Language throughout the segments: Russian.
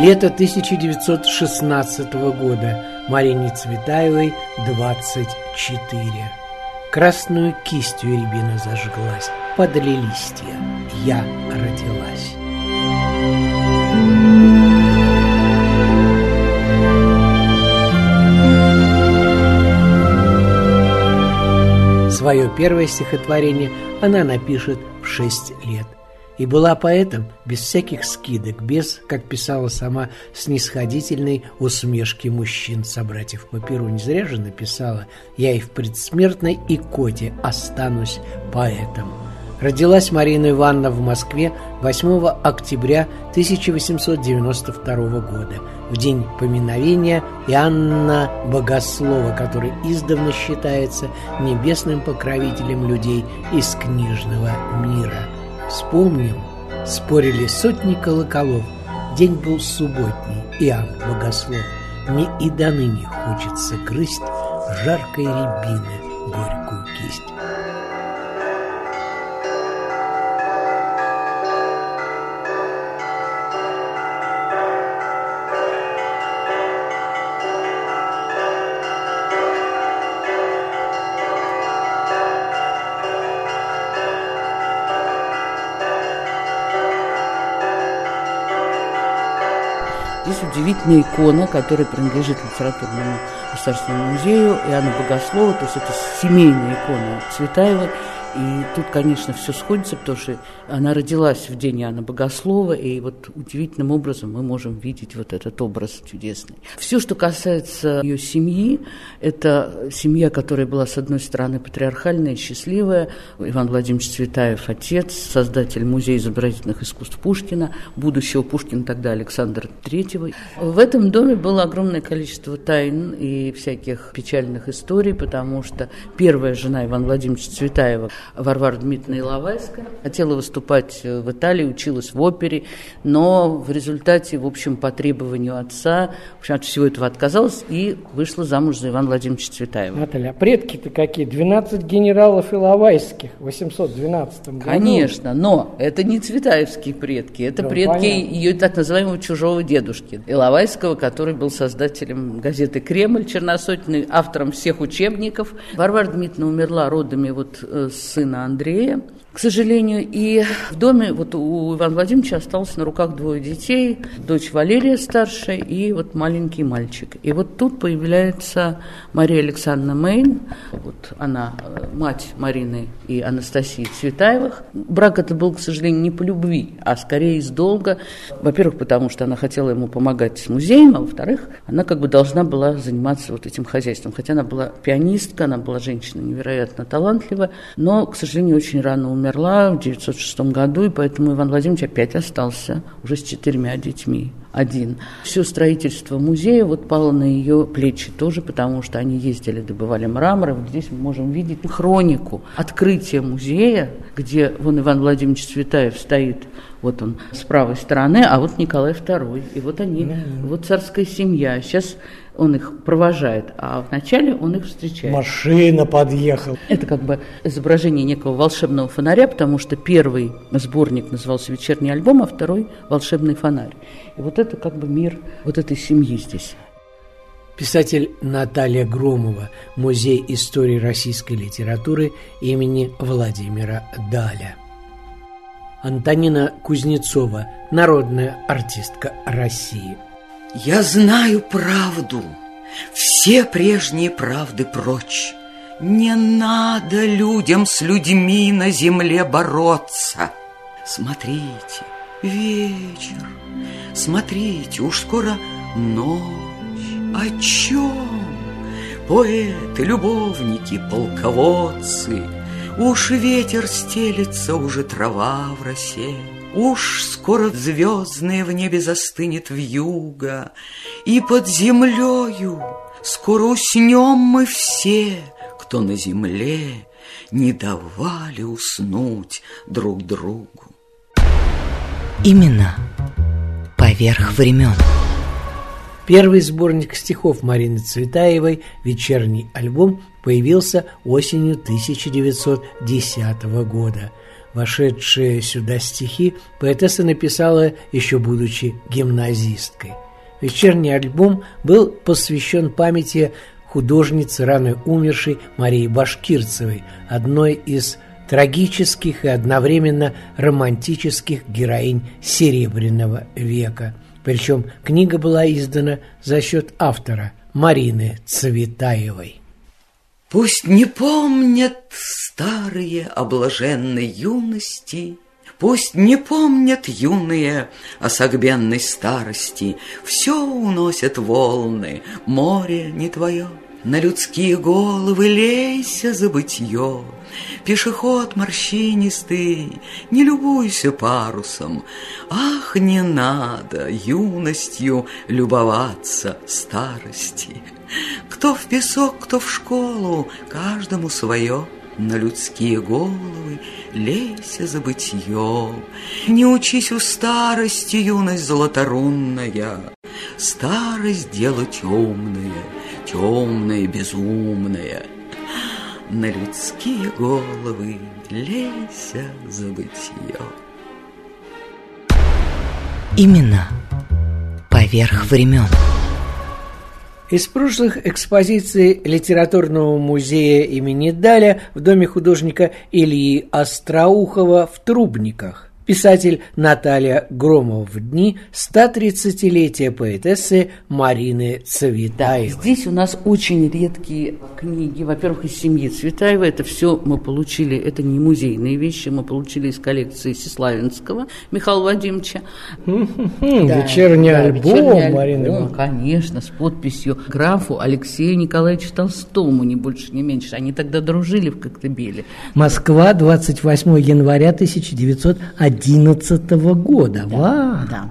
Лето 1916 года. Марине Цветаевой 24. Красную кистью рябина зажглась. Подали листья. Я родилась. Свое первое стихотворение она напишет в 6 лет и была поэтом без всяких скидок, без, как писала сама, снисходительной усмешки мужчин собратьев по перу. Не зря же написала «Я и в предсмертной икоте останусь поэтом». Родилась Марина Ивановна в Москве 8 октября 1892 года, в день поминовения Иоанна Богослова, который издавна считается небесным покровителем людей из книжного мира – Вспомним, спорили сотни колоколов. День был субботний, Иоанн Богослов. Мне и до ныне хочется грызть жаркой рябины горькую кисть. Здесь удивительная икона, которая принадлежит литературному государственному музею Иоанна Богослова, то есть это семейная икона Цветаева. И тут, конечно, все сходится, потому что она родилась в день Иоанна Богослова, и вот удивительным образом мы можем видеть вот этот образ чудесный. Все, что касается ее семьи, это семья, которая была, с одной стороны, патриархальная, счастливая. Иван Владимирович Цветаев, отец, создатель Музея изобразительных искусств Пушкина, будущего Пушкина тогда Александра III. В этом доме было огромное количество тайн и всяких печальных историй, потому что первая жена Ивана Владимировича Цветаева Варвара Дмитриевна Иловайская. Хотела выступать в Италии, училась в опере, но в результате, в общем, по требованию отца, в общем, от всего этого отказалась и вышла замуж за Ивана Владимировича Цветаева. Наталья, а предки-то какие? 12 генералов Иловайских в 812 году. Конечно, но это не цветаевские предки, это Да, предки понятно. ее так называемого чужого дедушки Иловайского, который был создателем газеты «Кремль» черносотенный, автором всех учебников. Варвара Дмитриевна умерла родами вот э, сына Андрея, к сожалению. И в доме вот у Ивана Владимировича осталось на руках двое детей. Дочь Валерия старшая и вот маленький мальчик. И вот тут появляется Мария Александровна Мейн. Вот она э, мать Марины и Анастасии Цветаевых. Брак это был, к сожалению, не по любви, а скорее из долга. Во-первых, потому что она хотела ему помогать с музеем, а во-вторых, она как бы должна была заниматься вот этим хозяйством. Хотя она была пианистка, она была женщина невероятно талантливая, но, к сожалению, очень рано умерла в 1906 году, и поэтому Иван Владимирович опять остался уже с четырьмя детьми один. Все строительство музея вот пало на ее плечи тоже, потому что они ездили, добывали мрамор. Вот здесь мы можем видеть хронику открытия музея, где вон Иван Владимирович Цветаев стоит, вот он с правой стороны, а вот Николай II. И вот они, вот царская семья. Сейчас он их провожает, а вначале он их встречает. Машина подъехала. Это как бы изображение некого волшебного фонаря, потому что первый сборник назывался «Вечерний альбом», а второй «Волшебный фонарь». И вот это как бы мир вот этой семьи здесь. Писатель Наталья Громова, Музей истории российской литературы имени Владимира Даля. Антонина Кузнецова, народная артистка России. Я знаю правду, все прежние правды прочь. Не надо людям с людьми на земле бороться. Смотрите, вечер, смотрите, уж скоро ночь. О чем? Поэты, любовники, полководцы, Уж ветер стелется, уже трава в росе, Уж скоро звездное в небе застынет вьюга, И под землею скоро уснем мы все, Кто на земле не давали уснуть друг другу. Именно поверх времен. Первый сборник стихов Марины Цветаевой «Вечерний альбом» появился осенью 1910 года. Вошедшие сюда стихи поэтесса написала еще будучи гимназисткой. Вечерний альбом был посвящен памяти художницы, рано умершей Марии Башкирцевой, одной из трагических и одновременно романтических героинь Серебряного века – причем книга была издана за счет автора Марины Цветаевой. Пусть не помнят старые облаженной юности, Пусть не помнят юные о согбенной старости, Все уносят волны, море не твое, На людские головы лейся забытье, Пешеход морщинистый, не любуйся парусом. Ах, не надо юностью любоваться старости. Кто в песок, кто в школу, каждому свое — на людские головы лейся забытье. Не учись у старости, юность золоторунная, Старость дело темное, темное, безумное — на людские головы лейся забытье. Именно поверх времен. Из прошлых экспозиций литературного музея имени Даля в доме художника Ильи Остроухова в Трубниках писатель Наталья Громова в дни 130-летия поэтессы Марины Цветаевой. Да, здесь у нас очень редкие книги. Во-первых, из семьи Цветаевой. Это все мы получили, это не музейные вещи, мы получили из коллекции Сеславинского Михаила Вадимовича. Вечерний альбом Марины. Конечно, с подписью графу Алексею Николаевичу Толстому, не больше, не меньше. Они тогда дружили в Коктебеле. Москва, 28 января 1911 2011 года. Да, Ва! да.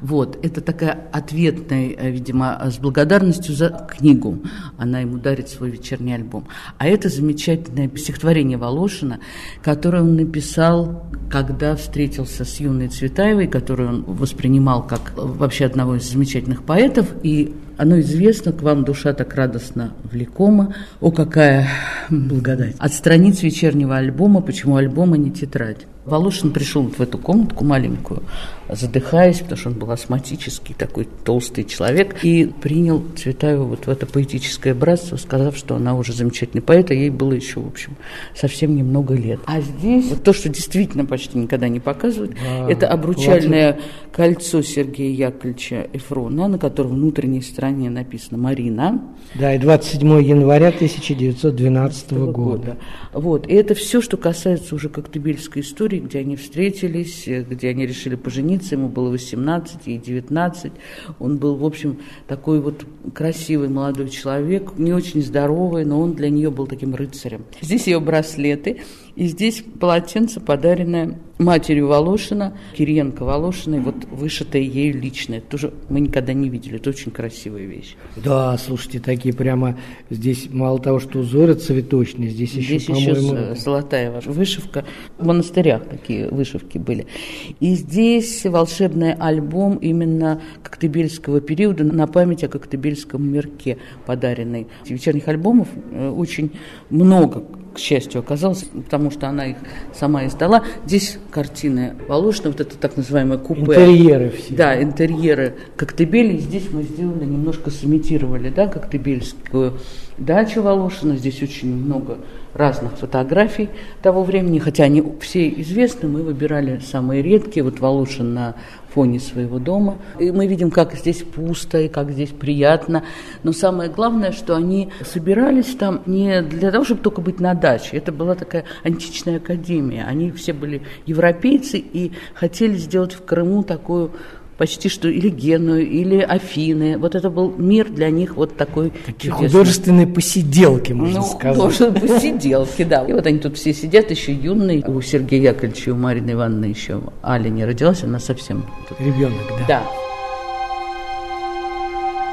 Вот, это такая ответная, э, видимо, с благодарностью за книгу. Она ему дарит свой вечерний альбом. А это замечательное стихотворение Волошина, которое он написал, когда встретился с юной Цветаевой, которую он воспринимал как вообще одного из замечательных поэтов. И оно известно, к вам душа так радостно влекома. О, какая благодать. От страниц вечернего альбома, почему альбом, а не тетрадь. Волошин пришел вот в эту комнатку маленькую, задыхаясь, потому что он был астматический, такой толстый человек, и принял Цветаеву вот в это поэтическое братство, сказав, что она уже замечательный поэт, а ей было еще, в общем, совсем немного лет. А здесь вот то, что действительно почти никогда не показывают, а, это обручальное платье. кольцо Сергея Яковлевича Эфрона, на котором внутренней стороне написано «Марина». Да, и 27 января 1912 года. года. Вот, и это все, что касается уже коктебельской истории, где они встретились, где они решили пожениться, жениться, ему было 18 и 19. Он был, в общем, такой вот красивый молодой человек, не очень здоровый, но он для нее был таким рыцарем. Здесь ее браслеты, и здесь полотенце, подаренное матерью Волошина, Кириенко Волошиной, вот вышитое ею лично. Это тоже мы никогда не видели, это очень красивая вещь. Да, слушайте, такие прямо, здесь мало того, что узоры цветочные, здесь, здесь еще, по-моему... золотая вышивка. В монастырях такие вышивки были. И здесь волшебный альбом именно коктебельского периода на память о коктебельском мирке подаренный. Вечерних альбомов э, очень много к счастью, оказалось, потому что она их сама издала. Здесь картины Волошина, вот это так называемое купе. Интерьеры все. Да, интерьеры Коктебели. Здесь мы сделали, немножко сымитировали, да, коктебельскую дачу Волошина. Здесь очень много разных фотографий того времени, хотя они все известны, мы выбирали самые редкие. Вот Волошин на фоне своего дома. И мы видим, как здесь пусто и как здесь приятно. Но самое главное, что они собирались там не для того, чтобы только быть на даче. Это была такая античная академия. Они все были европейцы и хотели сделать в Крыму такую почти что или Геную, или Афины. Вот это был мир для них вот такой Такие чудесный. художественные посиделки, можно ну, сказать. художественные посиделки, да. И вот они тут все сидят, еще юные. У Сергея Яковлевича и у Марины Ивановны еще Аля не родилась, она совсем... Ребенок, да. Да.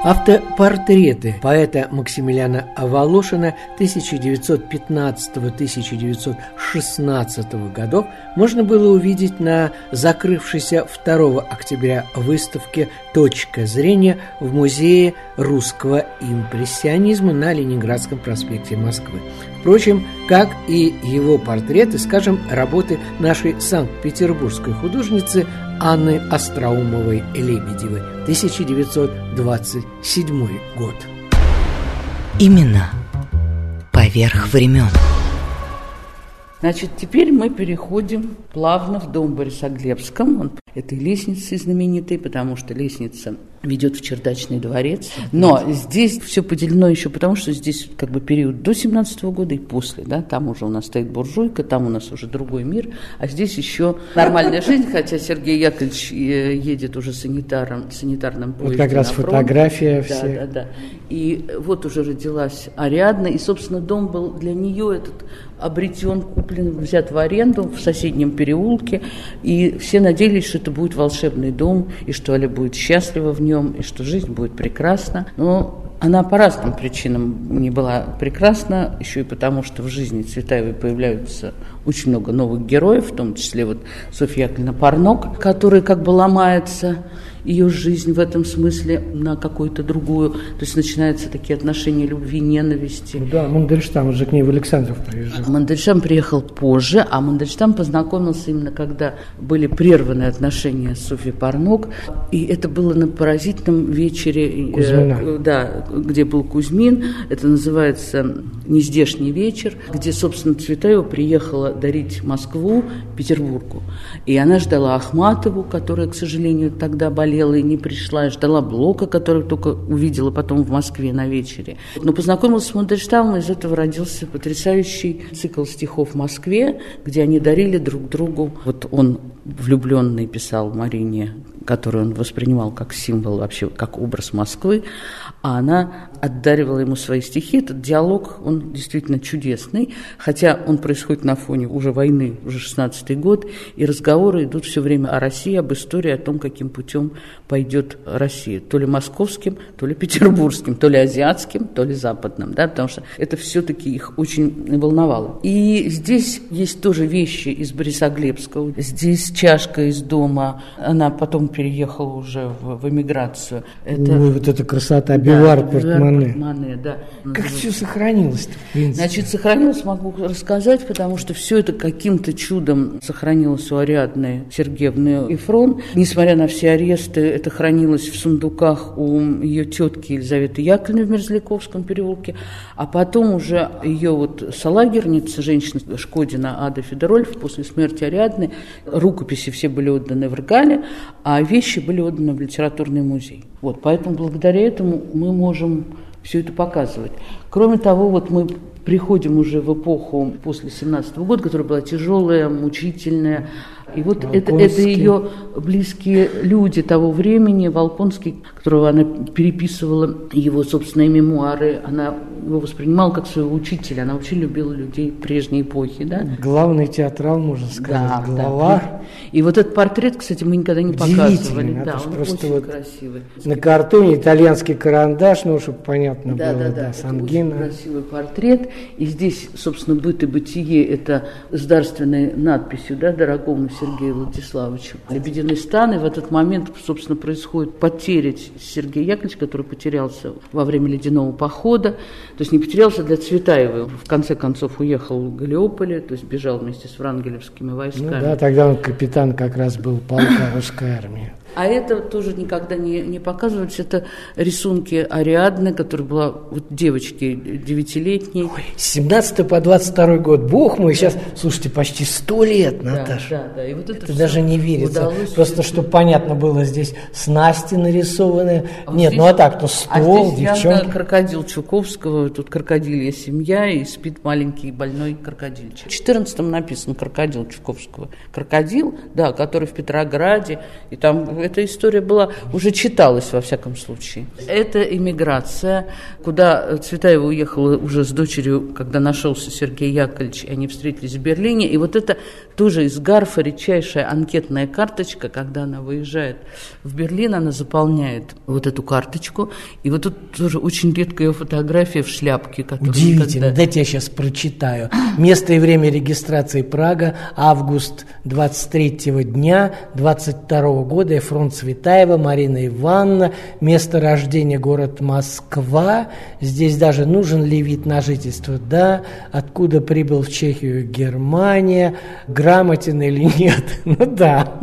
Автопортреты поэта Максимилиана Волошина 1915-1916 годов можно было увидеть на закрывшейся 2 октября выставке «Точка зрения» в Музее русского импрессионизма на Ленинградском проспекте Москвы. Впрочем, как и его портреты, скажем, работы нашей санкт-петербургской художницы Анны Остроумовой-Лебедевой, 1927 год. Именно поверх времен. Значит, теперь мы переходим плавно в дом Борисоглебском. Он этой лестницей знаменитой, потому что лестница ведет в чердачный дворец. Но здесь все поделено еще потому, что здесь как бы период до 17 года и после. Да? Там уже у нас стоит буржуйка, там у нас уже другой мир, а здесь еще нормальная жизнь, хотя Сергей Яковлевич э, едет уже санитаром, санитарным поездом Вот как раз фотография да, Да, да, И вот уже родилась Ариадна, и, собственно, дом был для нее этот обретен, куплен, взят в аренду в соседнем переулке, и все надеялись, что это будет волшебный дом, и что Аля будет счастлива в нем, и что жизнь будет прекрасна. Но она по разным причинам не была прекрасна, еще и потому, что в жизни Цветаевой появляются очень много новых героев, в том числе вот Софья Яковлевна Парнок, которая как бы ломается ее жизнь в этом смысле на какую-то другую. То есть начинаются такие отношения любви, ненависти. Ну да, Мандельштам уже к ней в Александров приезжал. Мандельштам приехал позже, а Мандельштам познакомился именно когда были прерваны отношения с Софьей Парнок. И это было на поразительном вечере, э, Кузьмина. э, да, где был Кузьмин. Это называется «Нездешний вечер», где, собственно, Цветаева приехала дарить Москву Петербургу. И она ждала Ахматову, которая, к сожалению, тогда болела и не пришла, ждала Блока, который только увидела потом в Москве на вечере. Но познакомилась с Мандельштамом, из этого родился потрясающий цикл стихов в Москве, где они дарили друг другу. Вот он влюбленный писал Марине, которую он воспринимал как символ вообще, как образ Москвы, а она отдаривала ему свои стихи. Этот диалог, он действительно чудесный, хотя он происходит на фоне уже войны, уже 16-й год, и разговоры идут все время о России, об истории, о том, каким путем пойдет Россия. То ли московским, то ли петербургским, то ли азиатским, то ли западным, да, потому что это все-таки их очень волновало. И здесь есть тоже вещи из Борисоглебского. Здесь чашка из дома, она потом переехала уже в, в эмиграцию. Это... Ой, вот эта красота, Бивар, да, Портмане. Портмане да. Как все сохранилось-то? Значит, сохранилось, могу рассказать, потому что все это каким-то чудом сохранилось у Ариадны Сергеевны Ифрон. Несмотря на все аресты, это хранилось в сундуках у ее тетки Елизаветы Яковлевны в Мерзляковском переулке. А потом уже ее вот салагерница, женщина Шкодина Ада Федорольф, после смерти Ариадны, рукописи все были отданы в Ргале, а вещи были отданы в литературный музей. Вот, поэтому благодаря этому мы можем все это показывать. Кроме того, вот мы приходим уже в эпоху после 17 -го года, которая была тяжелая, мучительная, и вот это, это ее близкие люди того времени, Волконский, которого она переписывала, его собственные мемуары, она его воспринимала как своего учителя, она очень любила людей прежней эпохи. Да? Главный театрал, можно сказать, да, глава. Да. И вот этот портрет, кстати, мы никогда не показывали. Да, он просто очень вот красивый. На картоне итальянский карандаш, ну, чтобы понятно да, было, да, да, да Сангина. Красивый портрет. И здесь, собственно, быт и бытие, это с дарственной надписью, да, дорогому Сергею Владиславовичу. Лебединый стан, и в этот момент, собственно, происходит потеря Сергея Яковлевича, который потерялся во время ледяного похода. То есть не потерялся для Цветаевой. В конце концов уехал в Галиополе, то есть бежал вместе с врангелевскими войсками. Ну да, тогда он капитан как раз был полка русской армии. А это тоже никогда не, не показывается. Это рисунки Ариадны, которая была вот девочки девятилетней. Ой, с 17 по 22 год. Бог мой, сейчас, слушайте, почти сто лет, Наташа. Да, да, да. И вот это, это даже не верится. Просто, чтобы понятно было, здесь снасти нарисованы. А Нет, здесь, ну а так, то стол, а здесь девчонки. крокодил Чуковского, тут крокодилья семья, и спит маленький больной крокодильчик. В 14 написано крокодил Чуковского. Крокодил, да, который в Петрограде, и там эта история была, уже читалась во всяком случае. Это иммиграция, куда Цветаева уехала уже с дочерью, когда нашелся Сергей Яковлевич, и они встретились в Берлине. И вот это тоже из Гарфа редчайшая анкетная карточка, когда она выезжает в Берлин, она заполняет вот эту карточку. И вот тут тоже очень редкая ее фотография в шляпке. Удивительно. Никогда... Дайте я сейчас прочитаю. Место и время регистрации Прага, август 23 дня 22 года, фронт Цветаева, Марина Ивановна, место рождения город Москва. Здесь даже нужен ли вид на жительство? Да. Откуда прибыл в Чехию, Германия? Грамотен или нет? Ну да.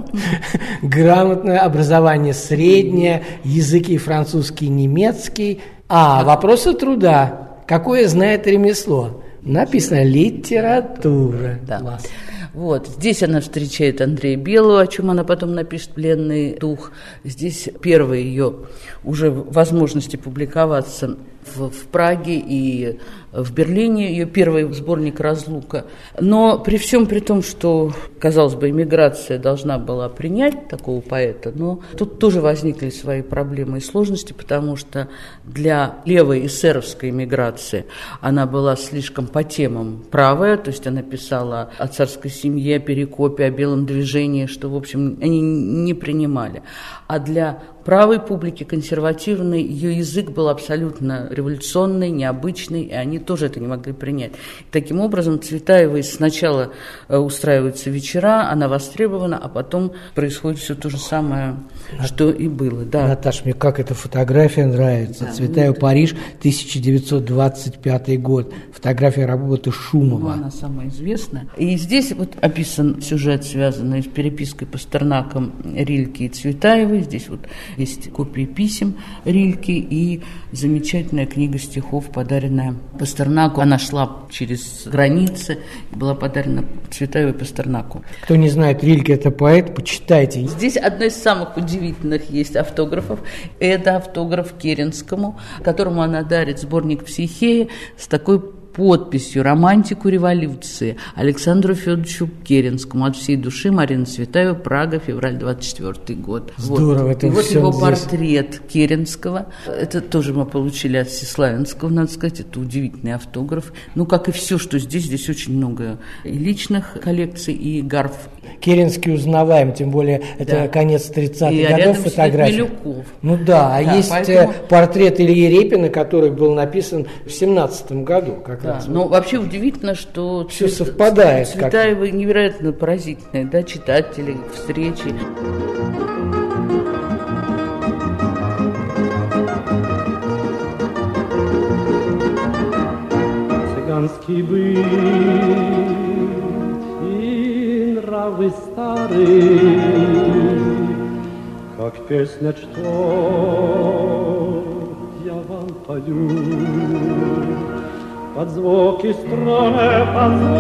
Грамотное образование среднее, языки французский, немецкий. А, вопросы труда. Какое знает ремесло? Написано литература. Да. Класс. Вот. Здесь она встречает Андрея Белого, о чем она потом напишет «Пленный дух». Здесь первые ее уже возможности публиковаться в, в Праге и в Берлине, ее первый сборник «Разлука». Но при всем при том, что, казалось бы, иммиграция должна была принять такого поэта, но тут тоже возникли свои проблемы и сложности, потому что для левой эсеровской иммиграции она была слишком по темам правая, то есть она писала о царской семье, о перекопе, о белом движении, что, в общем, они не принимали. А для правой публики, консервативной, ее язык был абсолютно революционный, необычный, и они тоже это не могли принять. Таким образом, Цветаевой сначала э, устраиваются вечера, она востребована, а потом происходит все то же самое, что и было. Да. Наташа, мне как эта фотография нравится. Да, Цветаева, ну, Париж, 1925 год. Фотография работы Шумова. Ну, она самая известная. И здесь вот описан сюжет, связанный с перепиской Пастернаком Рильки и Цветаевой. Здесь вот есть копии писем Рильки и замечательная книга стихов, подаренная Пастернаку. Она шла через границы, была подарена Цветаевой Пастернаку. Кто не знает, Рильке это поэт, почитайте. Здесь одно из самых удивительных есть автографов. Это автограф Керенскому, которому она дарит сборник «Психея» с такой подписью «Романтику революции» Александру Федоровичу Керенскому от всей души Марина Цветаева, Прага, февраль 24 год. Здорово, вот. это И вот его здесь. портрет Керенского. Это тоже мы получили от Всеславянского, надо сказать. Это удивительный автограф. Ну, как и все, что здесь. Здесь очень много и личных коллекций, и гарф. Керенский узнаваем, тем более это да. конец 30-х годов фотографии. Ну да, а да, есть э, поэтому... портрет Ильи Репина, который был написан в 17 году как да, раз. Но вообще удивительно, что все цвет, совпадает. Цветаева как... невероятно поразительная, да, читатели, встречи. Цыганский быть и нравы старые, как песня, что я вам пою под звуки струны, под звон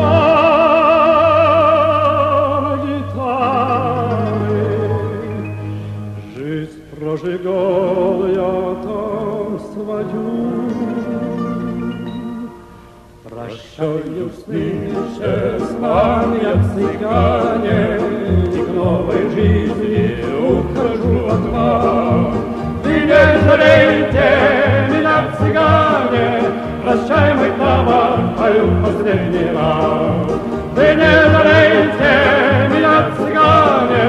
гитары. Жизнь прожигал я там свою. Прощаю сны, честные цыгане, И к новой жизни ухожу от вас. Вы не жалейте меня, цыгане, Прощай, мой товар, пою последний раз. Вы не жалеете меня, цыгане,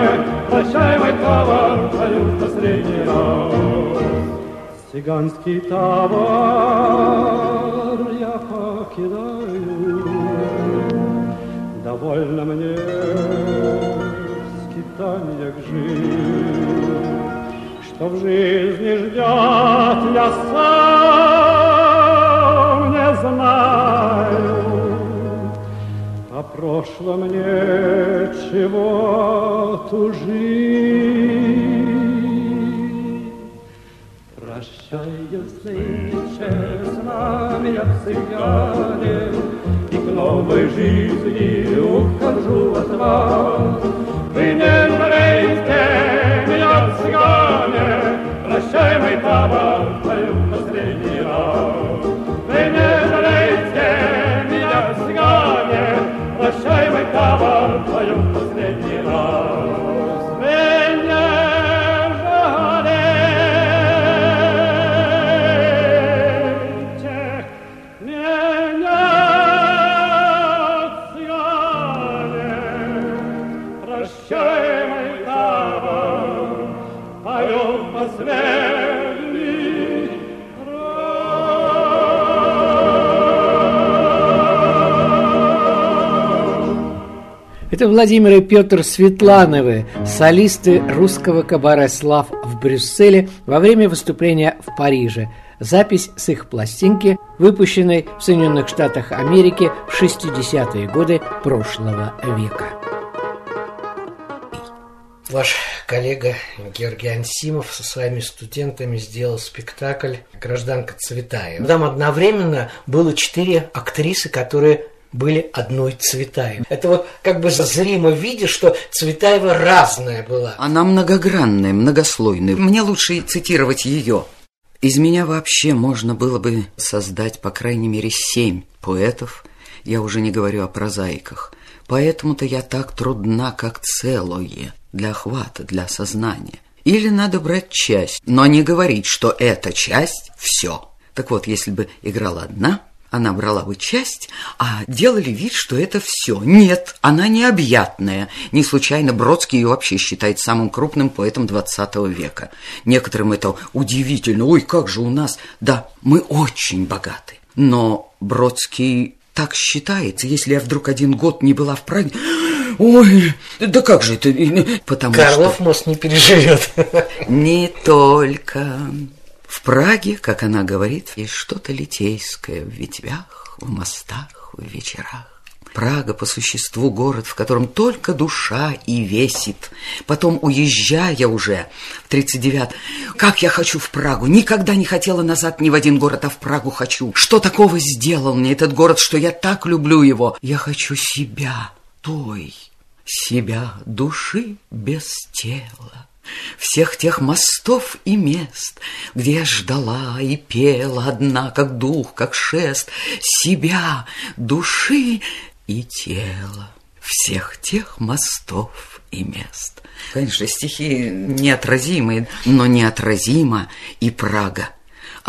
Прощай, мой товар, пою последний раз. Цыганский товар Довольно мне в скитаниях жить, Что в жизни ждет я сам, знаю, О прошлом нет чего тужить. Прощаюсь нынче с нами, я цыгане, новой жизни ухожу от вас. Вы не жалеете меня, цыгане, Прощай, мой товар, Это Владимир и Петр Светлановы, солисты русского кабаре «Слав» в Брюсселе во время выступления в Париже. Запись с их пластинки, выпущенной в Соединенных Штатах Америки в 60-е годы прошлого века. Ваш коллега Георгий Ансимов со своими студентами сделал спектакль «Гражданка Цветаева». Там одновременно было четыре актрисы, которые были одной Цветаевой. Это вот как бы зримо видишь, что Цветаева разная была. Она многогранная, многослойная. Мне лучше цитировать ее. Из меня вообще можно было бы создать по крайней мере семь поэтов, я уже не говорю о прозаиках. Поэтому-то я так трудна, как целое, для охвата, для сознания. Или надо брать часть, но не говорить, что эта часть – все. Так вот, если бы играла одна, она брала бы часть, а делали вид, что это все. Нет, она необъятная. Не случайно Бродский ее вообще считает самым крупным поэтом XX века. Некоторым это удивительно. Ой, как же у нас... Да, мы очень богаты. Но Бродский так считается. Если я вдруг один год не была в Праге... Ой, да как же это? Потому Карлов что... мост не переживет. Не только... В Праге, как она говорит, есть что-то литейское в ветвях, в мостах, в вечерах. Прага по существу город, в котором только душа и весит. Потом, уезжая уже в 39 как я хочу в Прагу, никогда не хотела назад ни в один город, а в Прагу хочу. Что такого сделал мне этот город, что я так люблю его? Я хочу себя, той, себя, души без тела всех тех мостов и мест, где я ждала и пела одна, как дух, как шест, себя, души и тела, всех тех мостов и мест. Конечно, стихи неотразимые, но неотразима и Прага.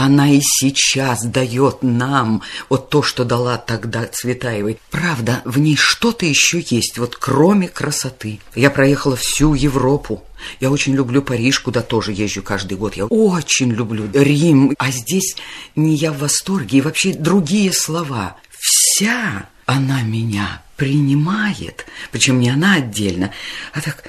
Она и сейчас дает нам вот то, что дала тогда Цветаевой. Правда, в ней что-то еще есть, вот кроме красоты. Я проехала всю Европу. Я очень люблю Париж, куда тоже езжу каждый год. Я очень люблю Рим. А здесь не я в восторге, и вообще другие слова. Вся она меня принимает. Причем не она отдельно, а так...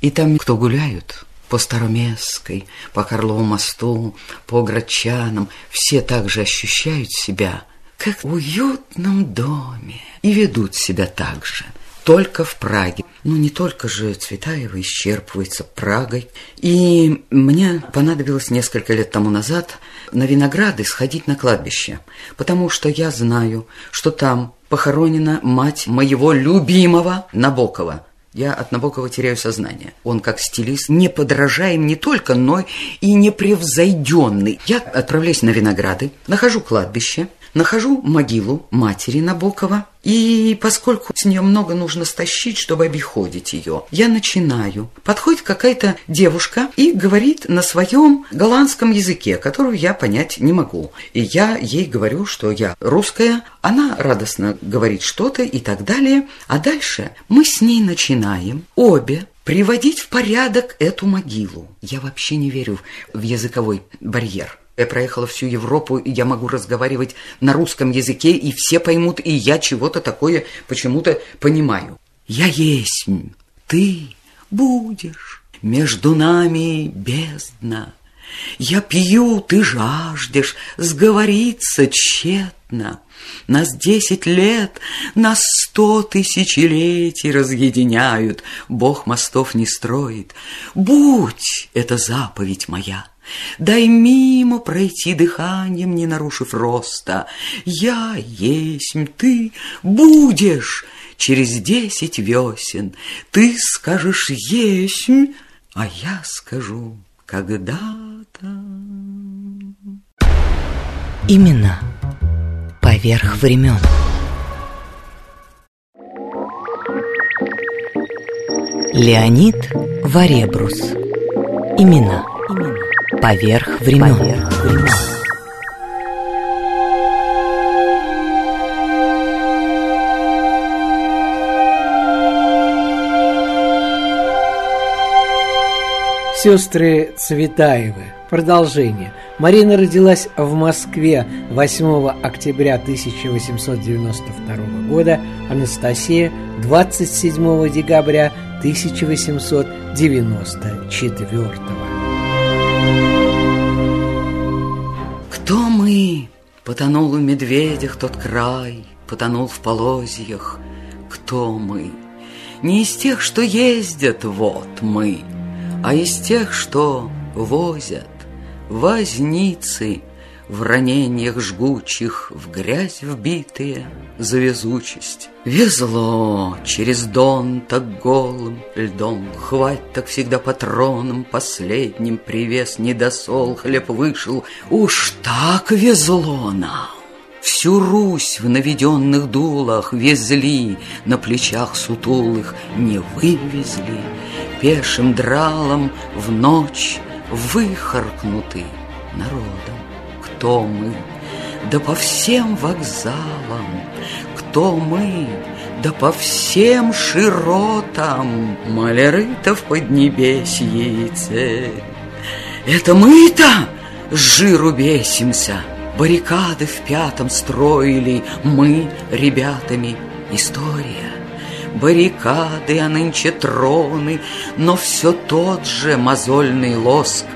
И там кто гуляют, по Староместской, по Карлову мосту, по Грачанам, все также ощущают себя, как в уютном доме, и ведут себя так же, только в Праге. Ну, не только же Цветаева исчерпывается Прагой. И мне понадобилось несколько лет тому назад на Винограды сходить на кладбище, потому что я знаю, что там похоронена мать моего любимого Набокова – я от Набокова теряю сознание. Он как стилист не подражаем не только, но и непревзойденный. Я отправляюсь на Винограды, нахожу кладбище, нахожу могилу матери Набокова, и поскольку с нее много нужно стащить, чтобы обиходить ее, я начинаю. Подходит какая-то девушка и говорит на своем голландском языке, которую я понять не могу. И я ей говорю, что я русская, она радостно говорит что-то и так далее. А дальше мы с ней начинаем обе приводить в порядок эту могилу. Я вообще не верю в языковой барьер. Я проехала всю Европу, и я могу разговаривать на русском языке, и все поймут, и я чего-то такое почему-то понимаю. Я есть, ты будешь, между нами бездна. Я пью, ты жаждешь, сговориться тщетно. Нас десять лет, нас сто тысячелетий разъединяют, Бог мостов не строит. Будь это заповедь моя, Дай мимо пройти дыханием, не нарушив роста. Я есть, ты будешь через десять весен. Ты скажешь есть, а я скажу когда-то. Именно поверх времен. Леонид Варебрус. Имена. Поверх времен. Поверх времен. Сестры Цветаевы. Продолжение. Марина родилась в Москве 8 октября 1892 года, Анастасия 27 декабря 1894 Кто мы? Потонул в медведях тот край, Потонул в полозьях. Кто мы? Не из тех, что ездят, вот мы, А из тех, что возят, возницы, В ранениях жгучих, в грязь вбитые за везучесть. Везло через дон так голым льдом, Хвать так всегда патроном последним Привез недосол, хлеб вышел. Уж так везло нам! Всю Русь в наведенных дулах везли, На плечах сутулых не вывезли, Пешим дралом в ночь выхаркнуты народом. Кто мы? Да по всем вокзалам, кто мы? Да по всем широтам Маляры-то в поднебесьице. Это мы-то с жиру бесимся, Баррикады в пятом строили мы ребятами. История, баррикады, а нынче троны, Но все тот же мозольный лоск.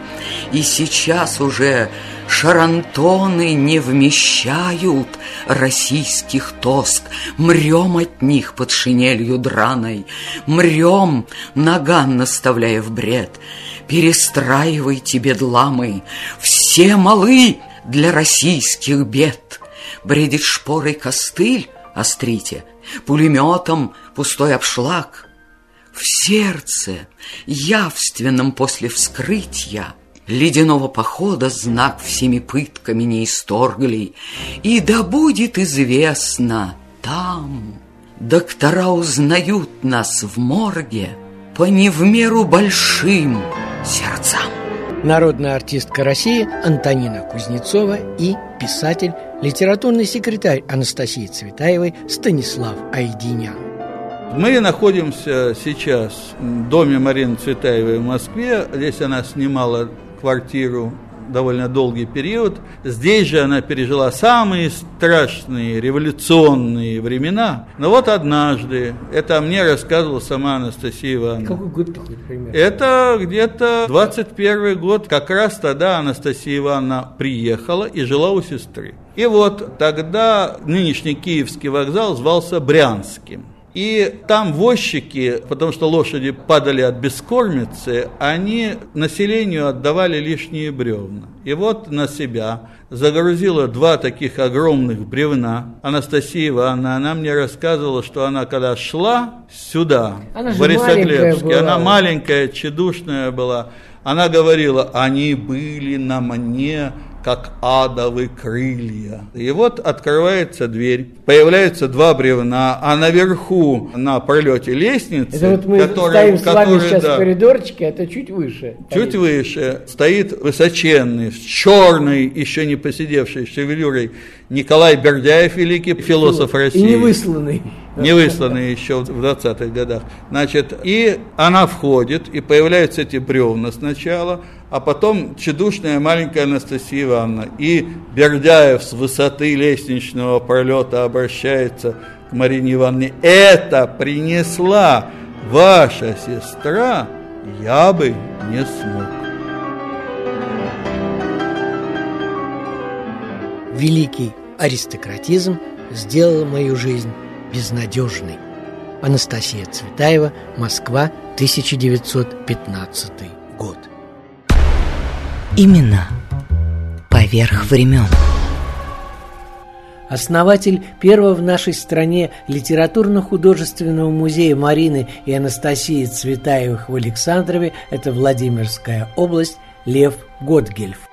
И сейчас уже шарантоны не вмещают российских тоск. Мрем от них под шинелью драной, Мрем, наган наставляя в бред. Перестраивайте, бедламы, все малы — для российских бед. Бредит шпорой костыль, острите, пулеметом пустой обшлаг. В сердце, явственном после вскрытия, Ледяного похода знак всеми пытками не исторгли, И да будет известно там, Доктора узнают нас в морге По не в меру большим сердцам народная артистка России Антонина Кузнецова и писатель, литературный секретарь Анастасии Цветаевой Станислав Айдинян. Мы находимся сейчас в доме Марины Цветаевой в Москве. Здесь она снимала квартиру довольно долгий период. Здесь же она пережила самые страшные революционные времена. Но вот однажды, это мне рассказывала сама Анастасия Ивановна. Какой год такой, примерно? Это где-то 21 год, как раз тогда Анастасия Ивановна приехала и жила у сестры. И вот тогда нынешний Киевский вокзал звался Брянским. И там возчики, потому что лошади падали от бескормицы, они населению отдавали лишние бревна. И вот на себя загрузила два таких огромных бревна. Анастасия Ивановна, она мне рассказывала, что она когда шла сюда, она в Борисоглебске, она маленькая, чедушная была, она говорила, они были на мне как адовы крылья. И вот открывается дверь, появляются два бревна, а наверху на пролете лестницы, Это вот мы которые, стоим с вами которые, сейчас да, в коридорчике, это чуть выше. Чуть выше стоит высоченный, с черной, еще не посидевшей шевелюрой Николай Бердяев, великий философ России. И не высланный. Не высланный еще в 20-х годах. Значит, и она входит, и появляются эти бревна сначала, а потом чудушная маленькая Анастасия Ивановна. И Бердяев с высоты лестничного пролета обращается к Марине Ивановне. Это принесла ваша сестра, я бы не смог. Великий аристократизм сделал мою жизнь безнадежной. Анастасия Цветаева, Москва, 1915 год. Имена поверх времен. Основатель первого в нашей стране литературно-художественного музея Марины и Анастасии Цветаевых в Александрове – это Владимирская область Лев Готгельф.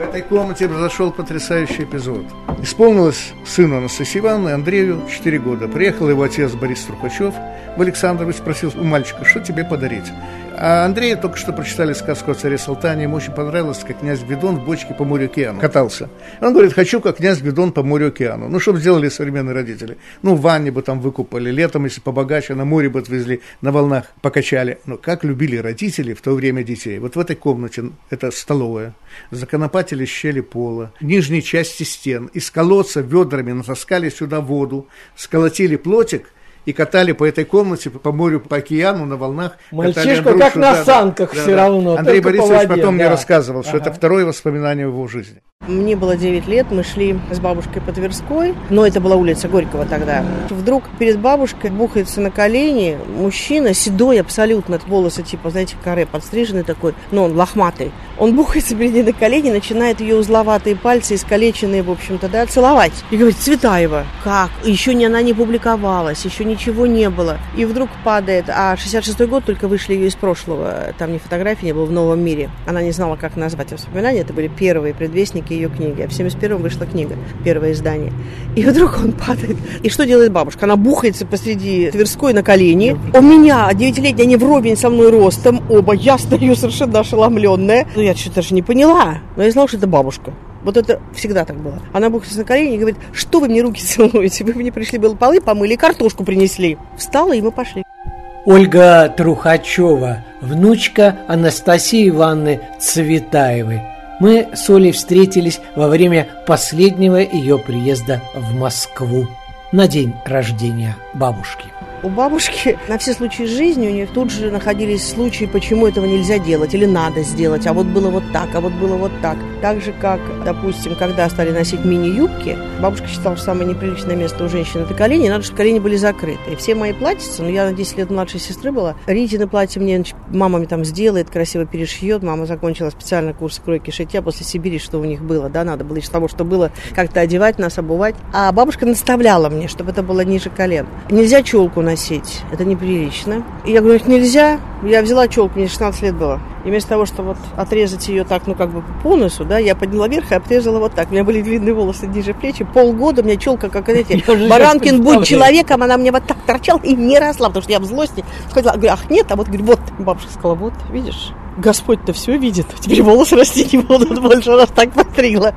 В этой комнате произошел потрясающий эпизод. Исполнилось сыну Анастасии Ивановны Андрею 4 года. Приехал его отец Борис Трухачев в Александрове, спросил у мальчика, что тебе подарить. А Андрею только что прочитали сказку о царе Салтане. Ему очень понравилось, как князь Гвидон в бочке по морю океану катался. Он говорит, хочу, как князь Гвидон по морю океану. Ну, что бы сделали современные родители? Ну, ванне бы там выкупали, летом, если побогаче, на море бы отвезли, на волнах покачали. Но как любили родители в то время детей. Вот в этой комнате, это столовая, законопатили щели пола, нижней части стен, из колодца ведрами натаскали сюда воду, сколотили плотик – и катали по этой комнате, по морю, по океану, на волнах. Мальчишка как на санках да, все да. равно. Андрей Борисович воде, потом да. мне рассказывал, что ага. это второе воспоминание в его жизни. Мне было 9 лет, мы шли с бабушкой по Тверской, но это была улица Горького тогда. Вдруг перед бабушкой бухается на колени мужчина, седой абсолютно, волосы типа, знаете, каре подстриженный такой, но он лохматый. Он бухается перед ней на колени, начинает ее узловатые пальцы, искалеченные, в общем-то, да, целовать. И говорит, Цветаева, как? Еще не она не публиковалась, еще ничего не было. И вдруг падает, а 66-й год только вышли ее из прошлого, там ни фотографии не было в новом мире. Она не знала, как назвать воспоминания, это были первые предвестники ее книги. А в 71-м вышла книга, первое издание. И вдруг он падает. И что делает бабушка? Она бухается посреди Тверской на колени. У меня, девятилетняя, они вровень со мной ростом, оба. Я стою совершенно ошеломленная. Ну, я что-то даже не поняла. Но я знала, что это бабушка. Вот это всегда так было. Она бухается на колени и говорит, что вы мне руки целуете? Вы мне пришли, было полы помыли, картошку принесли. Встала, и мы пошли. Ольга Трухачева, внучка Анастасии Ивановны Цветаевой, мы с Олей встретились во время последнего ее приезда в Москву на день рождения бабушки. У бабушки на все случаи жизни у нее тут же находились случаи, почему этого нельзя делать или надо сделать, а вот было вот так, а вот было вот так. Так же, как, допустим, когда стали носить мини-юбки, бабушка считала, что самое неприличное место у женщины – это колени, надо, чтобы колени были закрыты. И все мои платьица, ну, я на 10 лет младшей сестры была, Ритины платье мне мама мне там сделает, красиво перешьет, мама закончила специально курс кройки шитья после Сибири, что у них было, да, надо было из того, что было, как-то одевать нас, обувать. А бабушка наставляла мне, чтобы это было ниже колен. Нельзя челку носить, это неприлично. И я говорю, нельзя. Я взяла челку, мне 16 лет было. И вместо того, чтобы вот отрезать ее так, ну, как бы по носу, да, я подняла вверх и отрезала вот так. У меня были длинные волосы ниже плечи. Полгода у меня челка, как, знаете, Баранкин будь человеком, она мне вот так торчала и не росла, потому что я в злости сказала, говорю, ах, нет, а вот, говорю, вот, бабушка сказала, вот, видишь, Господь-то все видит, теперь волосы расти не будут больше, раз так потрила.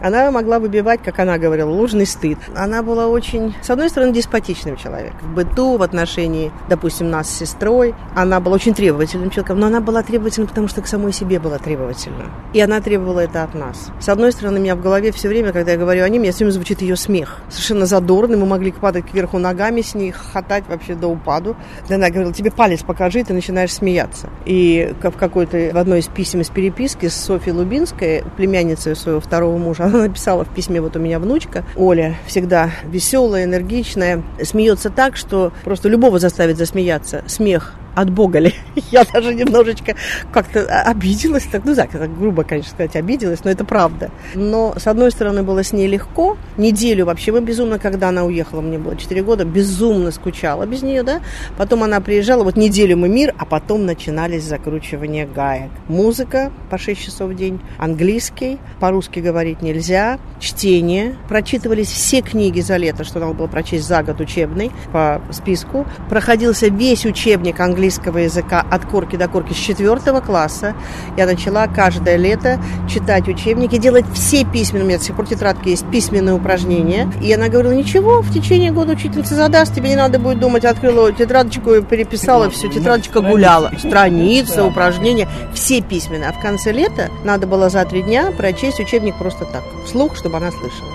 Она могла выбивать, как она говорила, ложный стыд. Она была очень, с одной стороны, деспотичным человеком. В быту, в отношении, допустим, нас с сестрой. Она была очень требовательным человеком, но она была требовательна, потому что к самой себе была требовательна. И она требовала это от нас. С одной стороны, у меня в голове все время, когда я говорю о ней, мне все время звучит ее смех. Совершенно задорный, мы могли падать кверху ногами с ней, хохотать вообще до упаду. Она говорила, тебе палец покажи, и ты начинаешь смеяться. И в какой-то, в одной из писем из переписки с Софьей Лубинской, племянницей своего второго мужа, она написала в письме, вот у меня внучка, Оля, всегда веселая, энергичная, смеется так, что просто любого заставит засмеяться. Смех от Бога ли. Я даже немножечко как-то обиделась, так, ну да, так грубо, конечно, сказать, обиделась, но это правда. Но, с одной стороны, было с ней легко. Неделю вообще мы безумно, когда она уехала, мне было 4 года, безумно скучала без нее, да. Потом она приезжала, вот неделю мы мир, а потом начинались закручивания гаек. Музыка по 6 часов в день, английский, по-русски говорить нельзя, чтение. Прочитывались все книги за лето, что надо было прочесть за год учебный по списку. Проходился весь учебник английского английского языка от корки до корки с четвертого класса. Я начала каждое лето читать учебники, делать все письменные, у меня до сих пор тетрадки есть, письменные упражнения. И она говорила, ничего, в течение года учительница задаст, тебе не надо будет думать, открыла тетрадочку и переписала, все, тетрадочка гуляла. Страницы, упражнения, все письменные. А в конце лета надо было за три дня прочесть учебник просто так, вслух, чтобы она слышала.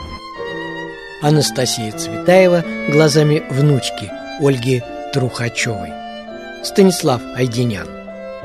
Анастасия Цветаева глазами внучки Ольги Трухачевой. Станислав Айденян.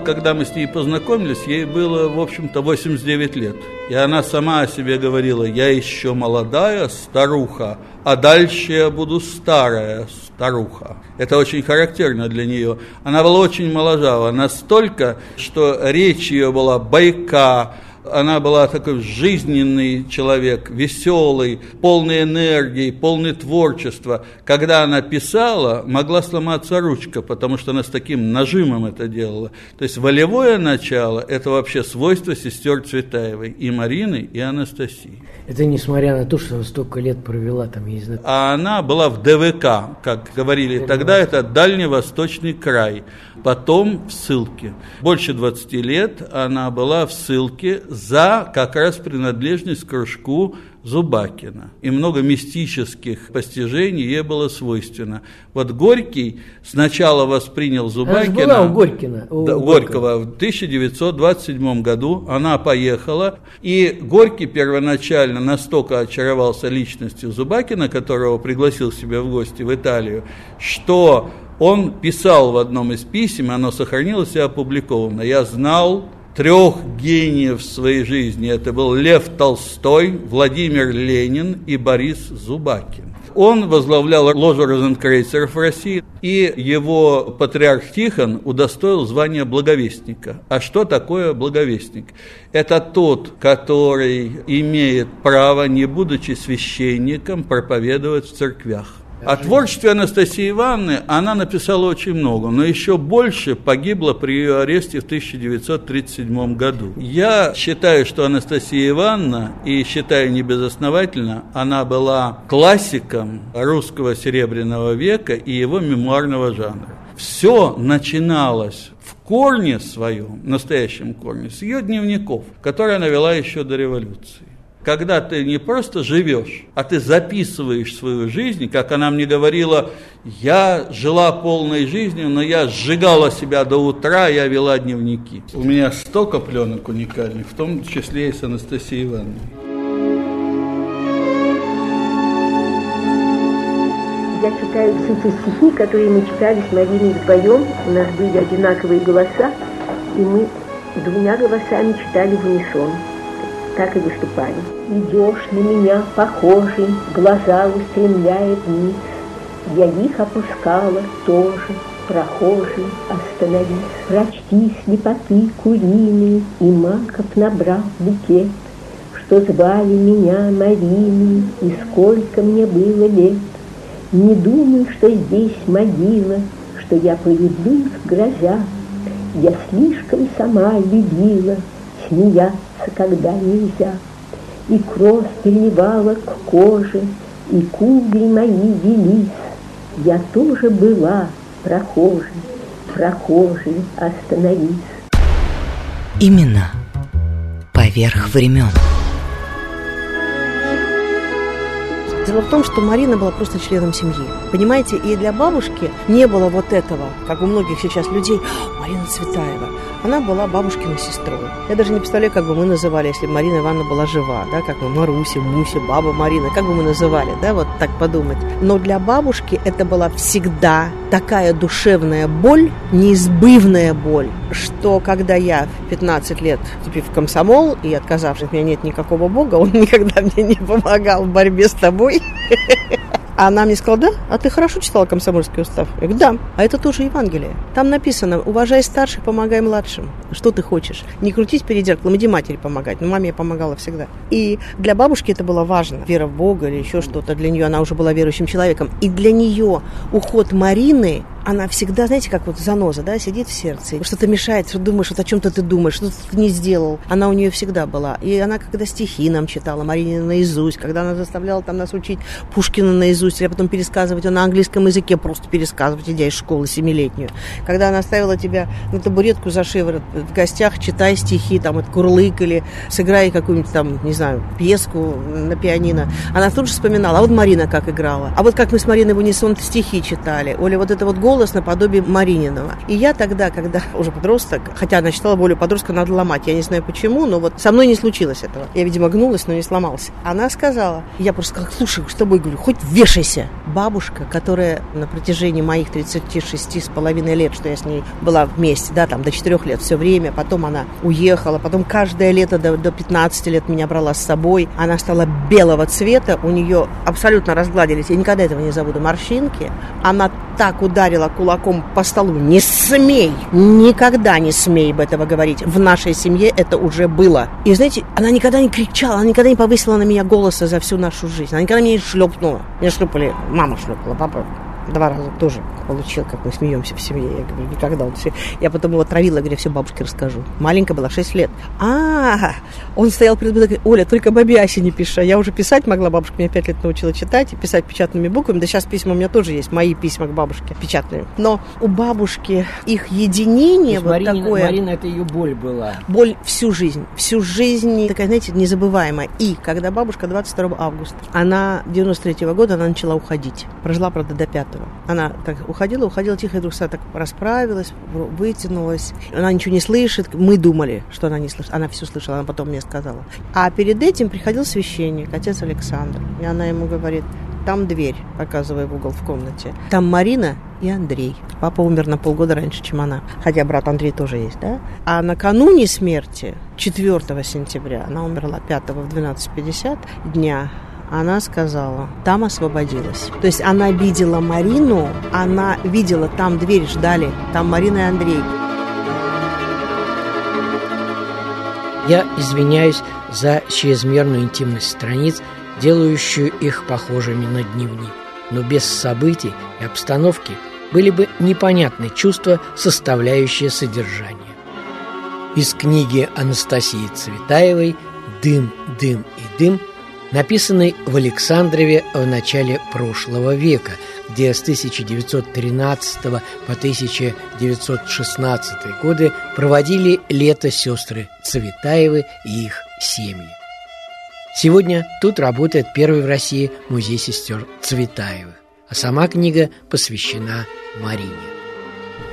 Когда мы с ней познакомились, ей было, в общем-то, 89 лет. И она сама о себе говорила, я еще молодая старуха, а дальше я буду старая старуха. Это очень характерно для нее. Она была очень моложава, настолько, что речь ее была бойка, Она была такой жизненный человек, веселый, полный энергии, полный творчества. Когда она писала, могла сломаться ручка, потому что она с таким нажимом это делала. То есть волевое начало – это вообще свойство сестер Цветаевой, и Марины, и Анастасии. Это несмотря на то, что она столько лет провела там, я не знаю. А она была в ДВК, как говорили тогда, это Дальневосточный край. Потом в ссылке. Больше 20 лет она была в ссылке за как раз принадлежность к кружку Зубакина. И много мистических постижений ей было свойственно. Вот Горький сначала воспринял Зубакина... Она была у Горькина. У да, Горького. В 1927 году она поехала, и Горький первоначально настолько очаровался личностью Зубакина, которого пригласил себе в гости в Италию, что он писал в одном из писем, оно сохранилось и опубликовано. «Я знал трех гениев в своей жизни. Это был Лев Толстой, Владимир Ленин и Борис Зубакин. Он возглавлял ложу розенкрейцеров в России, и его патриарх Тихон удостоил звания благовестника. А что такое благовестник? Это тот, который имеет право, не будучи священником, проповедовать в церквях. О творчестве Анастасии Ивановны она написала очень много, но еще больше погибла при ее аресте в 1937 году. Я считаю, что Анастасия Ивановна, и считаю небезосновательно, она была классиком русского серебряного века и его мемуарного жанра. Все начиналось в корне своем, настоящем корне, с ее дневников, которые она вела еще до революции когда ты не просто живешь, а ты записываешь свою жизнь, как она мне говорила, я жила полной жизнью, но я сжигала себя до утра, я вела дневники. У меня столько пленок уникальных, в том числе и с Анастасией Ивановной. Я читаю все те стихи, которые мы читали с Мариной вдвоем. У нас были одинаковые голоса, и мы двумя голосами читали в унисон так и выступали. Идешь на меня похожий, глаза устремляет вниз. Я их опускала тоже, прохожий, остановись. Прочти слепоты куриные, и маков набрал букет, Что звали меня Мариной, и сколько мне было лет. Не думай, что здесь могила, что я поведу грозя. Я слишком сама любила смеяться когда нельзя. И кровь приливала к коже, и кудри мои велись. Я тоже была прохожей, прохожей остановись. Именно поверх времен. Дело в том, что Марина была просто членом семьи. Понимаете, и для бабушки не было вот этого, как у многих сейчас людей, Марина Цветаева. Она была бабушкиной сестрой. Я даже не представляю, как бы мы называли, если бы Марина Ивановна была жива, да, как мы Маруся, Муся, баба Марина, как бы мы называли, да, вот так подумать. Но для бабушки это была всегда такая душевная боль, неизбывная боль, что когда я в 15 лет, вступив в комсомол и отказавшись, у меня нет никакого бога, он никогда мне не помогал в борьбе с тобой, А она мне сказала, да, а ты хорошо читала комсомольский устав? Я говорю, да, а это тоже Евангелие. Там написано, уважай старших, помогай младшим. Что ты хочешь? Не крутись перед зеркалом, иди матери помогать. Но маме я помогала всегда. И для бабушки это было важно. Вера в Бога или еще что-то. Для нее она уже была верующим человеком. И для нее уход Марины она всегда, знаете, как вот заноза, да, сидит в сердце, что-то мешает, что думаешь, вот о чем-то ты думаешь, что ты не сделал. Она у нее всегда была. И она, когда стихи нам читала, Марина наизусть, когда она заставляла там нас учить Пушкина наизусть, а потом пересказывать ее на английском языке, просто пересказывать, идя из школы семилетнюю. Когда она ставила тебя на табуретку за шиворот в гостях, читай стихи, там, это курлык или сыграй какую-нибудь там, не знаю, пьеску на пианино, она тут же вспоминала, а вот Марина как играла, а вот как мы с Мариной в унисон стихи читали, Оля, вот это вот голос наподобие Марининова. И я тогда, когда уже подросток, хотя она считала более подростка надо ломать, я не знаю почему, но вот со мной не случилось этого. Я, видимо, гнулась, но не сломалась. Она сказала, я просто сказала, слушай, с тобой говорю, хоть вешайся. Бабушка, которая на протяжении моих 36 с половиной лет, что я с ней была вместе, да, там до 4 лет все время, потом она уехала, потом каждое лето до, до 15 лет меня брала с собой, она стала белого цвета, у нее абсолютно разгладились, я никогда этого не забуду, морщинки, она так ударила кулаком по столу. Не смей! Никогда не смей об этого говорить. В нашей семье это уже было. И знаете, она никогда не кричала, она никогда не повысила на меня голоса за всю нашу жизнь. Она никогда меня не шлепнула. Меня шлепали, мама шлепала, папа два раза тоже получил, как мы смеемся в семье. Я говорю, никогда. Он все... Я потом его травила, говорю, все бабушке расскажу. Маленькая была, 6 лет. А, он стоял перед мной, говорит, Оля, только бабе Асе не пиши. Я уже писать могла, бабушка меня 5 лет научила читать и писать печатными буквами. Да сейчас письма у меня тоже есть, мои письма к бабушке печатные. Но у бабушки их единение вот Марина, такое... Марина, это ее боль была. Боль всю жизнь. Всю жизнь, такая, знаете, незабываемая. И когда бабушка 22 августа, она 93 -го года, она начала уходить. Прожила, правда, до 5 -го. Она так уходила, уходила тихо, и вдруг так расправилась, вытянулась. Она ничего не слышит. Мы думали, что она не слышит. Она все слышала, она потом мне сказала. А перед этим приходил священник, отец Александр. И она ему говорит, там дверь, показывая в угол в комнате. Там Марина и Андрей. Папа умер на полгода раньше, чем она. Хотя брат Андрей тоже есть, да? А накануне смерти, 4 сентября, она умерла 5 в 12.50 дня, она сказала, там освободилась. То есть она видела Марину, она видела, там дверь ждали, там Марина и Андрей. Я извиняюсь за чрезмерную интимность страниц, делающую их похожими на дневник. Но без событий и обстановки были бы непонятны чувства, составляющие содержание. Из книги Анастасии Цветаевой «Дым, дым и дым» написанный в Александрове в начале прошлого века, где с 1913 по 1916 годы проводили лето сестры Цветаевы и их семьи. Сегодня тут работает первый в России музей сестер Цветаевых, а сама книга посвящена Марине.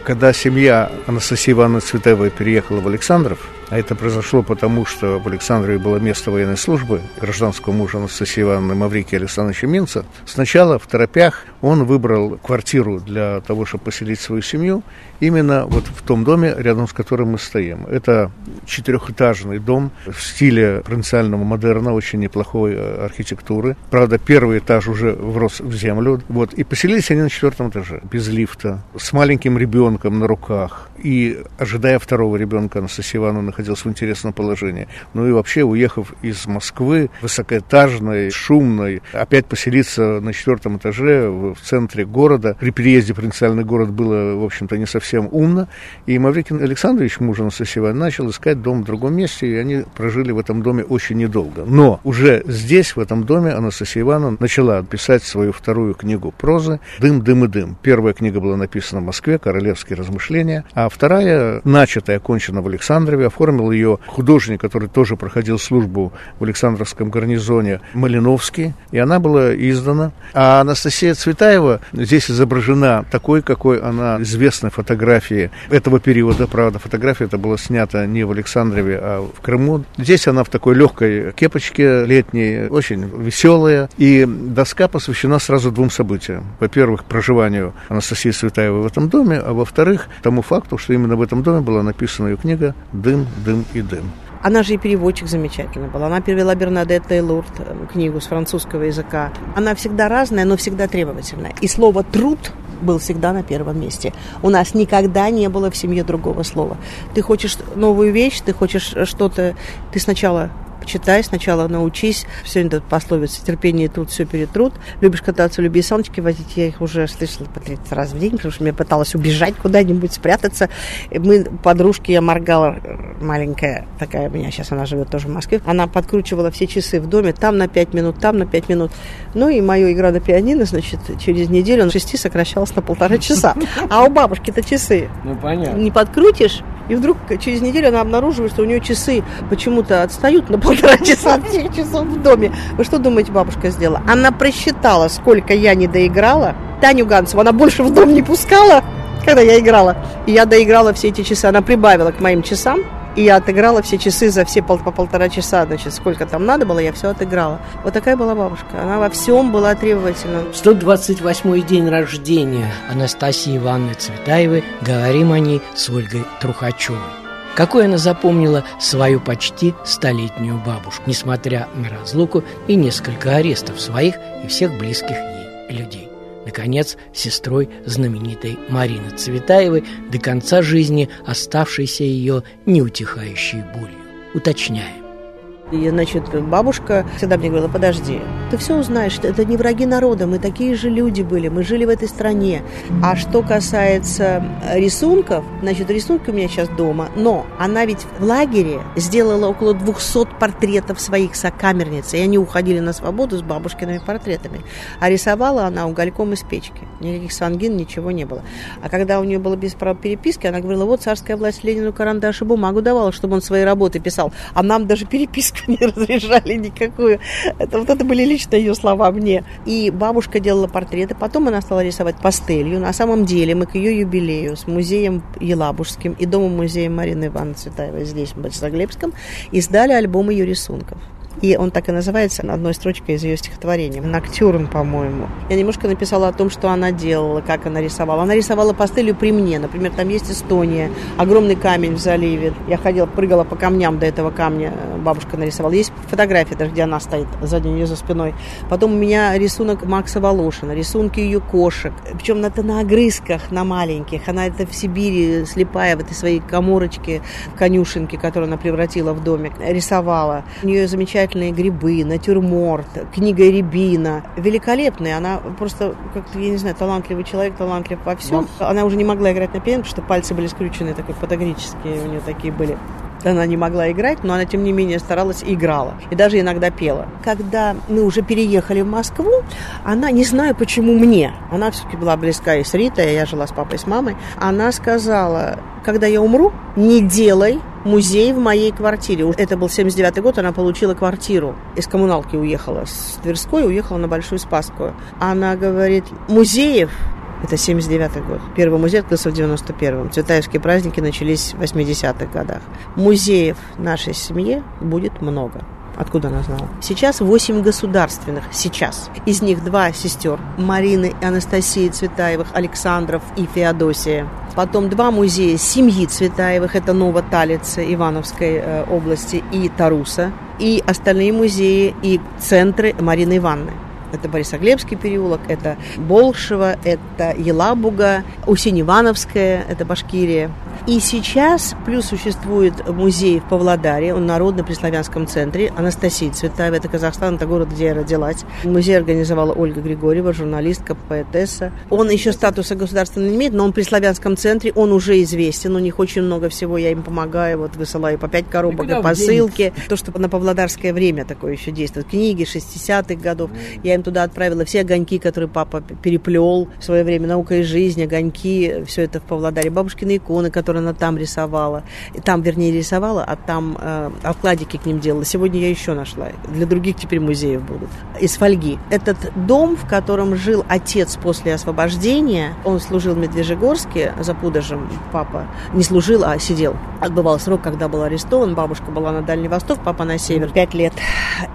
Когда семья Анастасии Ивановны Цветаевой переехала в Александров, а это произошло потому, что в Александрове было место военной службы гражданского мужа Анастасии Ивановны Маврикия Александровича Минца. Сначала в торопях он выбрал квартиру для того, чтобы поселить свою семью, именно вот в том доме, рядом с которым мы стоим. Это четырехэтажный дом в стиле провинциального модерна, очень неплохой э, архитектуры. Правда, первый этаж уже врос в землю. Вот. И поселились они на четвертом этаже, без лифта, с маленьким ребенком на руках. И ожидая второго ребенка, Анастасия Ивановна находился в интересном положении. Ну и вообще, уехав из Москвы, высокоэтажной, шумной, опять поселиться на четвертом этаже в центре города. При переезде в провинциальный город было, в общем-то, не совсем умно. И Маврикин Александрович, муж Ивановны, начал искать дом в другом месте, и они прожили в этом доме очень недолго. Но уже здесь, в этом доме, Анастасия Ивановна начала писать свою вторую книгу прозы «Дым, дым и дым». Первая книга была написана в Москве, «Королевские размышления», а вторая, начатая, окончена в Александрове, оформил ее художник, который тоже проходил службу в Александровском гарнизоне, Малиновский, и она была издана. А Анастасия Цветаева здесь изображена такой, какой она известна в фотографии этого периода, правда, фотография это была снята не в Александрове, а в Крыму. Здесь она в такой легкой кепочке летней, очень веселая, и доска посвящена сразу двум событиям. Во-первых, проживанию Анастасии Цветаевой в этом доме, а во-вторых, тому факту, что именно в этом доме была написана ее книга «Дым, дым и дым». Она же и переводчик замечательный был. Она перевела Бернадетта и э, книгу с французского языка. Она всегда разная, но всегда требовательная. И слово «труд» был всегда на первом месте. У нас никогда не было в семье другого слова. Ты хочешь новую вещь, ты хочешь что-то... Ты сначала Читай, сначала научись. Сегодня тут пословица «терпение и труд все перетрут». Любишь кататься, люби саночки возить. Я их уже слышала по 30 раз в день, потому что мне пыталась убежать куда-нибудь, спрятаться. Мы, подружки, я моргала, маленькая такая у меня, сейчас она живет тоже в Москве. Она подкручивала все часы в доме, там на 5 минут, там на 5 минут. Ну и мою игра на пианино, значит, через неделю на 6 сокращалась на полтора часа. А у бабушки-то часы. Ну, понятно. Не подкрутишь, и вдруг через неделю она обнаруживает, что у нее часы почему-то отстают на полтора часа от всех часов в доме. Вы что думаете, бабушка сделала? Она просчитала, сколько я не доиграла. Таню Гансову она больше в дом не пускала, когда я играла. И я доиграла все эти часы. Она прибавила к моим часам. И я отыграла все часы за все пол, по полтора часа, значит, сколько там надо было, я все отыграла. Вот такая была бабушка. Она во всем была требовательна. 128-й день рождения Анастасии Ивановны Цветаевой. Говорим о ней с Ольгой Трухачевой. Какой она запомнила свою почти столетнюю бабушку, несмотря на разлуку и несколько арестов своих и всех близких ей людей. Наконец, сестрой знаменитой Марины Цветаевой, до конца жизни оставшейся ее неутихающей болью. Уточняем. И, значит, бабушка всегда мне говорила, подожди, ты все узнаешь, это не враги народа, мы такие же люди были, мы жили в этой стране. А что касается рисунков, значит, рисунки у меня сейчас дома, но она ведь в лагере сделала около 200 портретов своих сокамерниц, и они уходили на свободу с бабушкиными портретами. А рисовала она угольком из печки. Никаких сангин, ничего не было. А когда у нее было без права переписки, она говорила, вот царская власть Ленину карандаш и бумагу давала, чтобы он свои работы писал. А нам даже переписку не разрешали никакую. Это, вот это были лично ее слова мне. И бабушка делала портреты, потом она стала рисовать пастелью. На самом деле мы к ее юбилею с музеем Елабужским и домом-музеем Марины Ивановны Цветаевой здесь, в Борисоглебском, издали альбом ее рисунков. И он так и называется одной строчкой из ее стихотворения. «Ноктюрн», по-моему. Я немножко написала о том, что она делала, как она рисовала. Она рисовала пастелью при мне. Например, там есть Эстония, огромный камень в заливе. Я ходила, прыгала по камням до этого камня. Бабушка нарисовала. Есть фотография даже, где она стоит сзади нее за спиной. Потом у меня рисунок Макса Волошина, рисунки ее кошек. Причем это на огрызках, на маленьких. Она это в Сибири, слепая в этой своей коморочке, в конюшенке, которую она превратила в домик, рисовала. У нее замечательно замечательные грибы, натюрморт, книга Рябина. Великолепная. Она просто, как-то, я не знаю, талантливый человек, талантлив во всем. Она уже не могла играть на пианино, потому что пальцы были скрючены, такой патагрические у нее такие были. Она не могла играть, но она, тем не менее, старалась и играла. И даже иногда пела. Когда мы уже переехали в Москву, она, не знаю почему мне, она все-таки была близка и с Ритой, я жила с папой и с мамой, она сказала, когда я умру, не делай музей в моей квартире. Это был 79-й год, она получила квартиру. Из коммуналки уехала с Тверской, уехала на Большую Спасскую. Она говорит, музеев это 79-й год. Первый музей открылся в 91-м. Цветаевские праздники начались в 80-х годах. Музеев нашей семье будет много. Откуда она знала? Сейчас 8 государственных. Сейчас. Из них два сестер. Марины и Анастасии Цветаевых, Александров и Феодосия. Потом два музея семьи Цветаевых. Это Новоталица Ивановской э, области и Таруса. И остальные музеи и центры Марины Ивановны. Это Борисоглебский переулок, это Болшево, это Елабуга, Усинь-Ивановская, это Башкирия. И сейчас плюс существует музей в Павлодаре, он народно при славянском центре, Анастасия Цветаева, это Казахстан, это город, где я родилась. Музей организовала Ольга Григорьева, журналистка, поэтесса. Он еще статуса государственного не имеет, но он при славянском центре, он уже известен, у них очень много всего, я им помогаю, вот высылаю по пять коробок и посылки. То, что на павлодарское время такое еще действует. Книги 60-х годов. Я им туда отправила все огоньки, которые папа переплел в свое время, наука и жизнь, огоньки, все это в Павлодаре. Бабушкины иконы, которые которые она там рисовала. И там, вернее, рисовала, а там э, откладики к ним делала. Сегодня я еще нашла. Для других теперь музеев будут. Из фольги. Этот дом, в котором жил отец после освобождения, он служил в Медвежьегорске за Пудожем, папа. Не служил, а сидел. Отбывал срок, когда был арестован. Бабушка была на Дальний Восток, папа на север. Пять лет.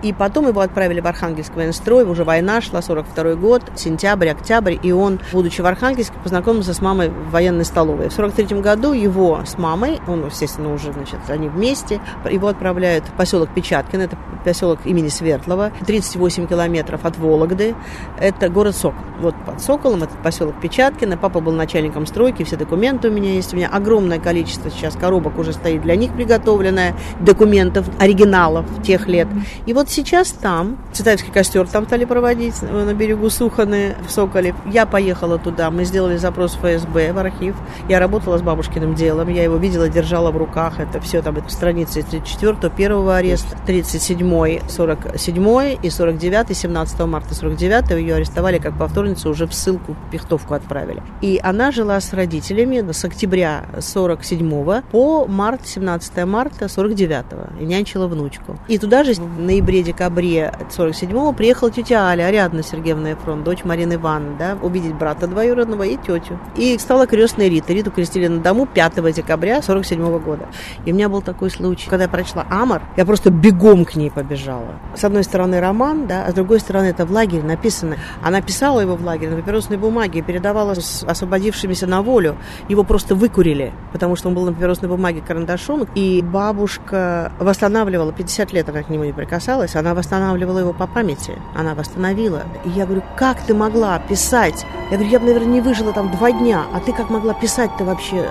И потом его отправили в Архангельск военстрой. Уже война шла, 42 год, сентябрь, октябрь. И он, будучи в Архангельске, познакомился с мамой в военной столовой. В 43 году его с мамой, он, естественно, уже, значит, они вместе, его отправляют в поселок Печаткин, это поселок имени Свердлова, 38 километров от Вологды, это город Сокол. Вот под Соколом, это поселок Печаткино, папа был начальником стройки, все документы у меня есть, у меня огромное количество сейчас коробок уже стоит для них приготовленное, документов, оригиналов тех лет. И вот сейчас там, Цветаевский костер там стали проводить на берегу Суханы в Соколе. Я поехала туда, мы сделали запрос в ФСБ, в архив. Я работала с бабушкиным делом, я его видела, держала в руках. Это все там, это страницы 34 первого ареста, 37 47 и 49 17 марта 49 ее арестовали как повторницу, уже в ссылку, в Пихтовку отправили. И она жила с родителями с октября 47 по март, 17 марта 49 и нянчила внучку. И туда же в ноябре-декабре 47 приехала тетя Аля, Ариадна Сергеевна Эфрон, дочь Марины Ивановны, да, увидеть брата двоюродного и тетю. И стала крестной Рита. Риту крестили на дому 5 декабря 47 года. И у меня был такой случай, когда я прочла Амар, я просто бегом к ней побежала. С одной стороны роман, да, а с другой стороны это в лагере написано. Она писала его в лагере на папиросной бумаге передавала с освободившимися на волю. Его просто выкурили, потому что он был на папиросной бумаге карандашом. И бабушка восстанавливала, 50 лет она к нему не прикасалась, она восстанавливала его по памяти, она восстановила. И я говорю, как ты могла писать? Я говорю, я бы, наверное, не выжила там два дня, а ты как могла писать-то вообще?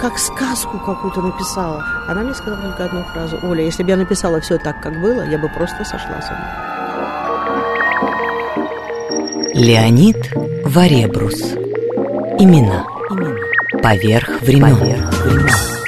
Как сказку какую-то написала. Она мне сказала только одну фразу. Оля, если бы я написала все так, как было, я бы просто сошла с ума. Леонид Варебрус. Имена. Имена. Поверх времен. Поверх времен.